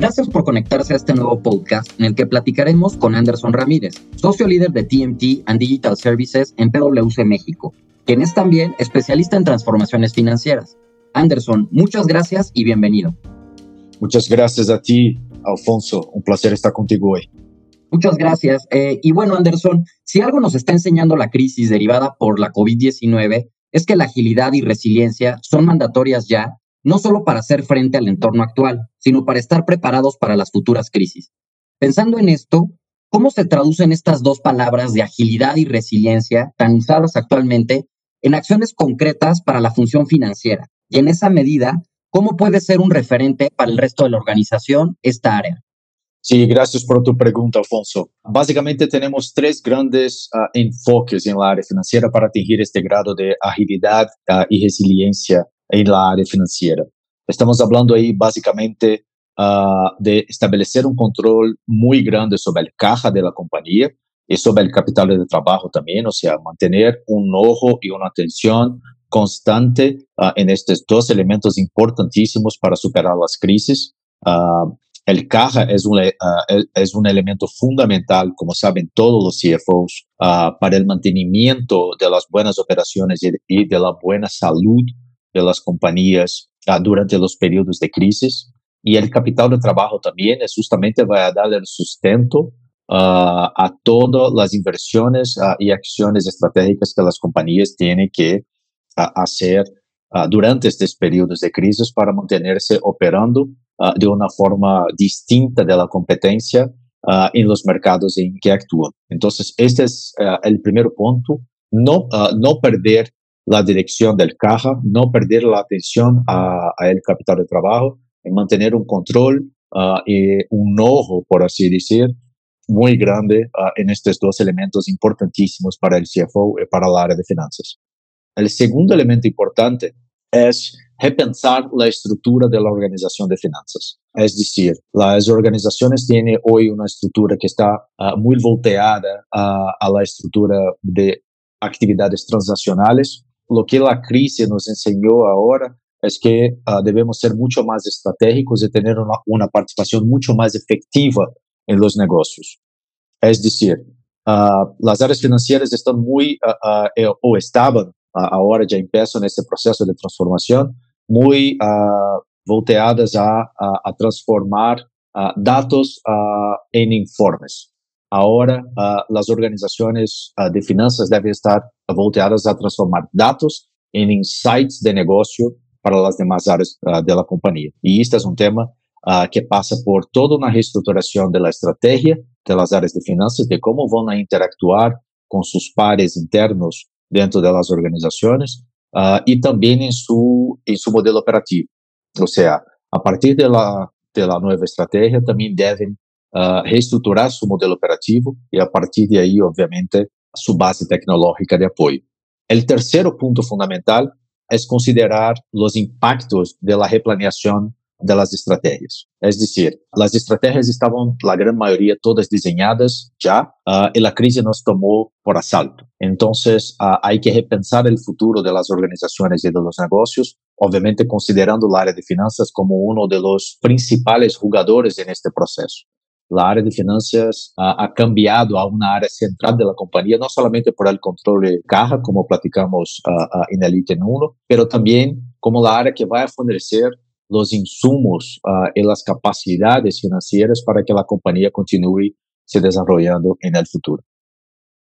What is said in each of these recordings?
Gracias por conectarse a este nuevo podcast en el que platicaremos con Anderson Ramírez, socio líder de TMT and Digital Services en PwC México, quien es también especialista en transformaciones financieras. Anderson, muchas gracias y bienvenido. Muchas gracias a ti, Alfonso. Un placer estar contigo hoy. Muchas gracias. Eh, y bueno, Anderson, si algo nos está enseñando la crisis derivada por la COVID-19 es que la agilidad y resiliencia son mandatorias ya, no solo para hacer frente al entorno actual, sino para estar preparados para las futuras crisis. Pensando en esto, ¿cómo se traducen estas dos palabras de agilidad y resiliencia tan usadas actualmente en acciones concretas para la función financiera? Y en esa medida, ¿cómo puede ser un referente para el resto de la organización esta área? Sí, gracias por tu pregunta, Alfonso. Básicamente tenemos tres grandes uh, enfoques en la área financiera para atingir este grado de agilidad uh, y resiliencia en la área financiera. Estamos hablando ahí básicamente uh, de establecer un control muy grande sobre el caja de la compañía y sobre el capital de trabajo también, o sea, mantener un ojo y una atención constante en estos dos elementos importantísimos para superar las crisis. El caja es un, uh, es un elemento fundamental, como saben todos los CFOs, uh, para el mantenimiento de las buenas operaciones y, de la buena salud de las compañías uh, durante los periodos de crisis. Y el capital de trabajo también es justamente va a dar el sustento a todas las inversiones y acciones estratégicas que las compañías tienen que hacer durante estos periodos de crisis para mantenerse operando uh, de una forma distinta de la competencia uh, en los mercados en que actúan. Entonces, este es uh, el primer punto, no, no perder la dirección del caja, no perder la atención a, a el capital de trabajo, y mantener un control y un ojo, por así decir, muy grande en estos dos elementos importantísimos para el CFO y para el área de finanzas. El segundo elemento importante es repensar la estructura de la organización de finanzas. Es decir, las organizaciones tienen hoy una estructura que está uh, muy volteada a, a, la estructura de actividades transaccionales. Lo que la crisis nos enseñó ahora es que uh, debemos ser mucho más estratégicos y tener una, una, participación mucho más efectiva en los negocios. Es decir, uh, las áreas financieras están muy, o estaban, ahora ya empiezan ese proceso de transformación, muy uh, volteadas a, a, a transformar uh, datos uh, en informes. Ahora, las organizaciones de finanzas deben estar volteadas a transformar datos en insights de negocio para las demás áreas de la compañía. Y este es un tema que pasa por toda de la estrategia de las áreas de finanzas, de cómo van a interactuar con sus pares internos dentro de las organizaciones uh, y también en su, en modelo operativo. O sea, a partir de la, de la nueva estrategia también deben uh, reestructurar su modelo operativo y a partir de ahí, obviamente, su base tecnológica de apoyo. El tercer punto fundamental es considerar los impactos de la replaneación de las estrategias. Es decir, las estrategias estaban, la gran mayoría, todas diseñadas ya uh, y la crisis nos tomó por asalto. Entonces, uh, hay que repensar el futuro de las organizaciones y de los negocios, obviamente considerando el área de finanzas como uno de los principales jugadores en este proceso. La área de finanzas ha cambiado a una área central de la compañía, no solamente por el control de caja, como platicamos en el ítem 1, pero también como la área que va a fornecer los insumos uh, y las capacidades financieras para que la compañía continúe se desarrollando en el futuro.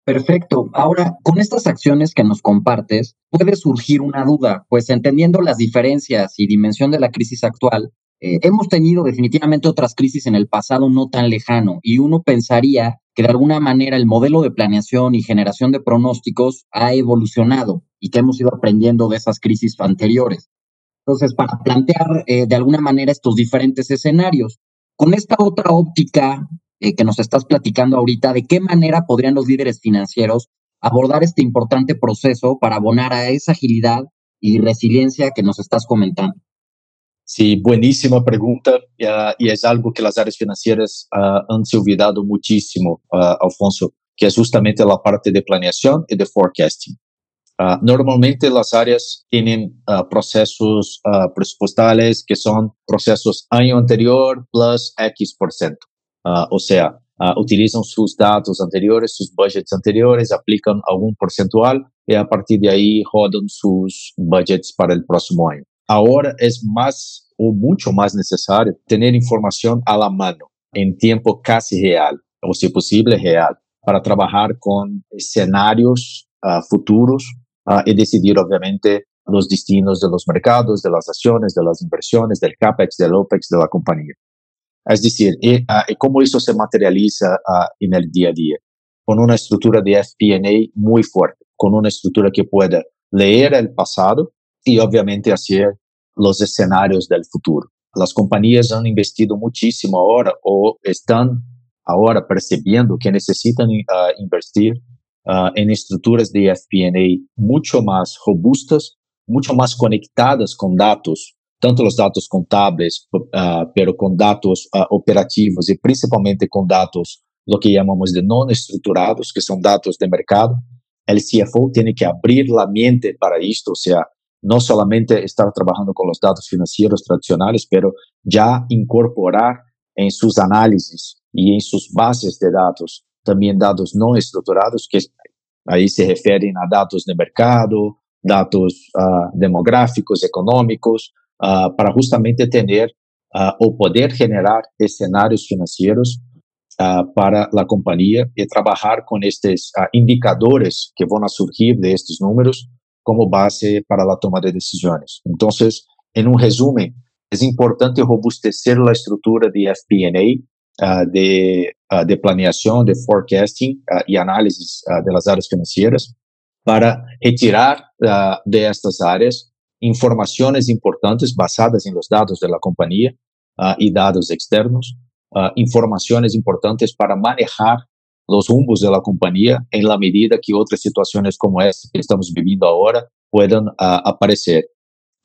Perfecto. Ahora, con estas acciones que nos compartes, puede surgir una duda, pues entendiendo las diferencias y dimensión de la crisis actual, eh, hemos tenido definitivamente otras crisis en el pasado no tan lejano y uno pensaría que de alguna manera el modelo de planeación y generación de pronósticos ha evolucionado y que hemos ido aprendiendo de esas crisis anteriores. Entonces, para plantear eh, de alguna manera estos diferentes escenarios. Con esta otra óptica eh, que nos estás platicando ahorita, ¿de qué manera podrían los líderes financieros abordar este importante proceso para abonar a esa agilidad y resiliencia que nos estás comentando? Sí, buenísima pregunta uh, y es algo que las áreas financieras uh, han se olvidado muchísimo, uh, Alfonso, que es justamente la parte de planeación y de forecasting. Uh, normalmente las áreas tienen procesos presupuestales que son procesos año anterior plus X por ciento. o sea, utilizan sus datos anteriores, sus budgets anteriores, aplican algún porcentual y a partir de ahí rodan sus budgets para el próximo año. Ahora es más o mucho más necesario tener información a la mano en tiempo casi real, o si posible real, para trabajar con escenarios futuros y decidir obviamente los destinos de los mercados, de las acciones, de las inversiones, del CAPEX, del OPEX de la compañía. Es decir, y, cómo eso se materializa en el día a día, con una estructura de FP&A muy fuerte, con una estructura que pueda leer el pasado y obviamente hacer los escenarios del futuro. Las compañías han investido muchísimo ahora o están ahora percibiendo que necesitan uh, invertir uh, en estructuras de FP&A mucho más robustas, mucho más conectadas con datos, tanto los datos contables, uh, pero con datos operativos y principalmente con datos, lo que llamamos de no estructurados, que son datos de mercado. El CFO tiene que abrir la mente para esto, o sea, no solamente estar trabajando con los datos financieros tradicionales, pero ya incorporar en sus análisis y en sus bases de datos también datos no estructurados, que ahí se refieren a datos de mercado, datos uh, demográficos, económicos, uh, para justamente tener uh, o poder generar escenarios financieros para la compañía y trabajar con estos indicadores que van a surgir de estos números como base para la toma de decisiones. Entonces, en un resumen, es importante robustecer la estructura de FP&A uh, de, uh, de, planeación, de forecasting uh, y análisis de las áreas financieras para retirar de estas áreas informaciones importantes basadas en los datos de la compañía y datos externos, informaciones importantes para manejar los rumbos de la compañía en la medida que otras situaciones como esta que estamos viviendo ahora puedan aparecer.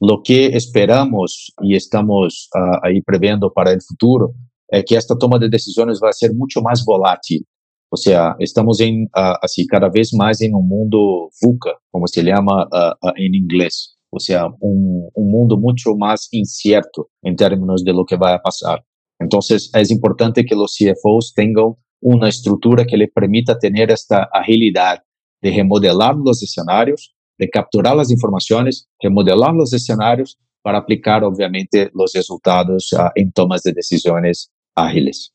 Lo que esperamos y estamos ahí previendo para el futuro é que esta toma de decisões vai ser muito mais volátil. Ou seja, estamos em uh, assim cada vez mais em um mundo VUCA, como se chama uh, em inglês. Ou seja, um, um mundo muito mais incerto em termos de lo que vai passar. Então, é importante que os CFOs tenham uma estrutura que lhe permita ter esta agilidade de remodelar os cenários, de capturar as informações, remodelar os cenários para aplicar, obviamente, os resultados uh, em tomas de decisões ágiles.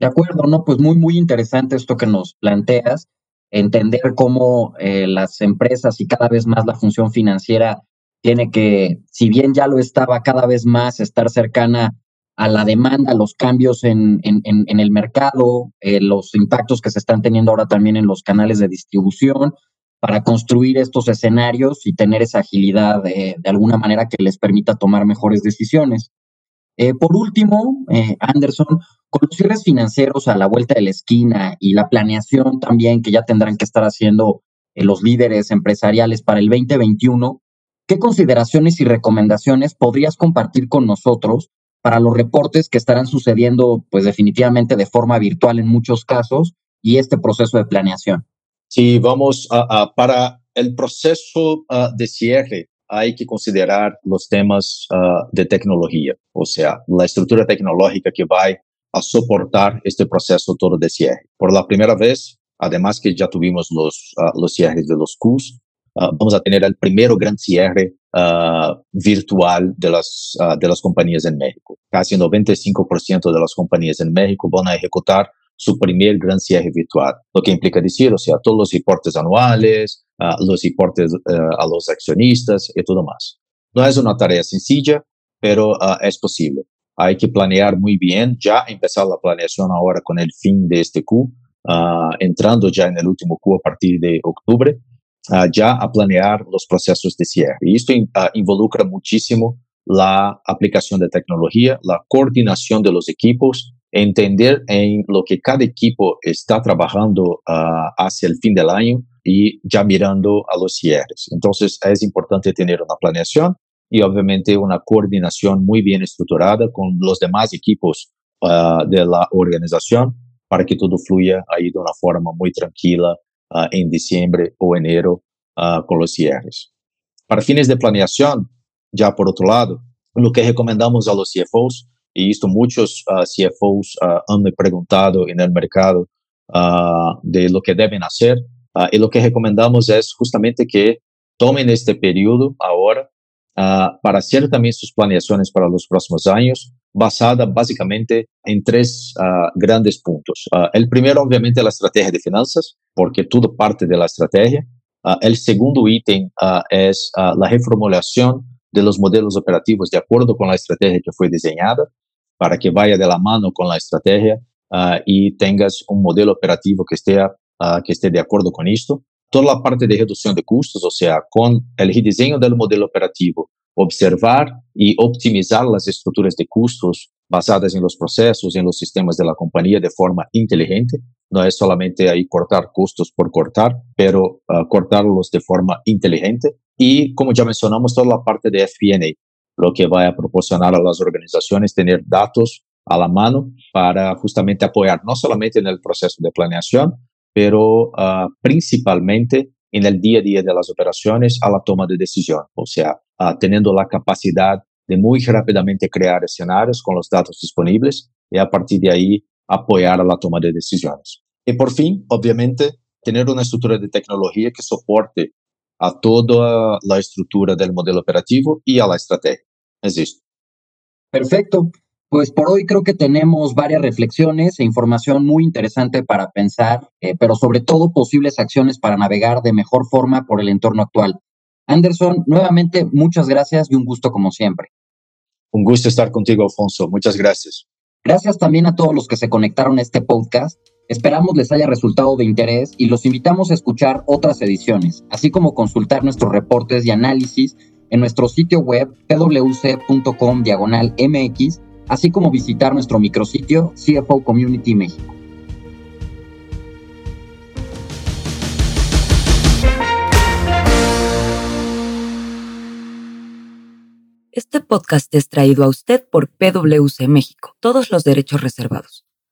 De acuerdo, no, pues muy, muy interesante esto que nos planteas, entender cómo eh, las empresas y cada vez más la función financiera tiene que, si bien ya lo estaba cada vez más, estar cercana a la demanda, los cambios en, en, el mercado, eh, los impactos que se están teniendo ahora también en los canales de distribución, para construir estos escenarios y tener esa agilidad de alguna manera que les permita tomar mejores decisiones. Eh, por último, eh, Anderson, con los cierres financieros a la vuelta de la esquina y la planeación también que ya tendrán que estar haciendo eh, los líderes empresariales para el 2021, ¿qué consideraciones y recomendaciones podrías compartir con nosotros para los reportes que estarán sucediendo, pues definitivamente de forma virtual en muchos casos, y este proceso de planeación? Sí, vamos a, para el proceso ah, de cierre hay que considerar los temas uh, de tecnología, o sea, la estructura tecnológica que va a soportar este proceso todo de cierre. Por la primera vez, además que ya tuvimos los, uh, los cierres de los uh, vamos a tener el primero gran cierre virtual de las, de las compañías en México. Casi 95% de las compañías en México van a ejecutar su primer gran cierre virtual, lo que implica decir, o sea, todos los reportes anuales, uh, los reportes uh, a los accionistas y todo más. No es una tarea sencilla, pero uh, es posible. Hay que planear muy bien, ya empezar la planeación ahora con el fin de este Q, entrando ya en el último Q a partir de octubre, ya a planear los procesos de cierre. Y esto involucra muchísimo la aplicación de tecnología, la coordinación de los equipos, entender en lo que cada equipo está trabajando hacia el fin del año y ya mirando a los cierres. Entonces es importante tener una planeación y obviamente una coordinación muy bien estructurada con los demás equipos uh, de la organización para que todo fluya ahí de una forma muy tranquila uh, en diciembre o enero con los IRs. Para fines de planeación, ya por otro lado, lo que recomendamos a los CFOs, y esto muchos CFOs han preguntado en el mercado de lo que deben hacer, y lo que recomendamos es justamente que tomen este periodo ahora para hacer también sus planeaciones para los próximos años, basada básicamente en tres grandes puntos. el primero, obviamente, la estrategia de finanzas, porque todo parte de la estrategia. el segundo ítem es la reformulación de los modelos operativos de acuerdo con la estrategia que fue diseñada, para que vaya de la mano con la estrategia y tengas un modelo operativo que esté, que esté de acuerdo con esto toda a parte de redução de custos, ou seja, com o redesenho do modelo operativo, observar e optimizar as estruturas de custos basadas em los processos, em los sistemas da companhia de forma inteligente. Não é solamente aí cortar custos por cortar, pero uh, cortarlos de forma inteligente. E, como já mencionamos, toda a parte de FP&A, lo que vai proporcionar a las organizações ter dados a la mano para justamente apoiar não somente no processo de planeação, pero uh, principalmente en el día a día de las operaciones a la toma de decisión, o sea, uh, teniendo la capacidad de muy rápidamente crear escenarios con los datos disponibles y a partir de ahí apoyar a la toma de decisiones. Y por fin, obviamente, tener una estructura de tecnología que soporte a toda la estructura del modelo operativo y a la estrategia. Es esto. Perfecto. Pues por hoy creo que tenemos varias reflexiones e información muy interesante para pensar, eh, pero sobre todo posibles acciones para navegar de mejor forma por el entorno actual. Anderson, nuevamente muchas gracias y un gusto como siempre. Un gusto estar contigo, Alfonso. Muchas gracias. Gracias también a todos los que se conectaron a este podcast. Esperamos les haya resultado de interés y los invitamos a escuchar otras ediciones, así como consultar nuestros reportes y análisis en nuestro sitio web pwc.com diagonal mx así como visitar nuestro micrositio CFO Community México. Este podcast es traído a usted por PwC México, todos los derechos reservados.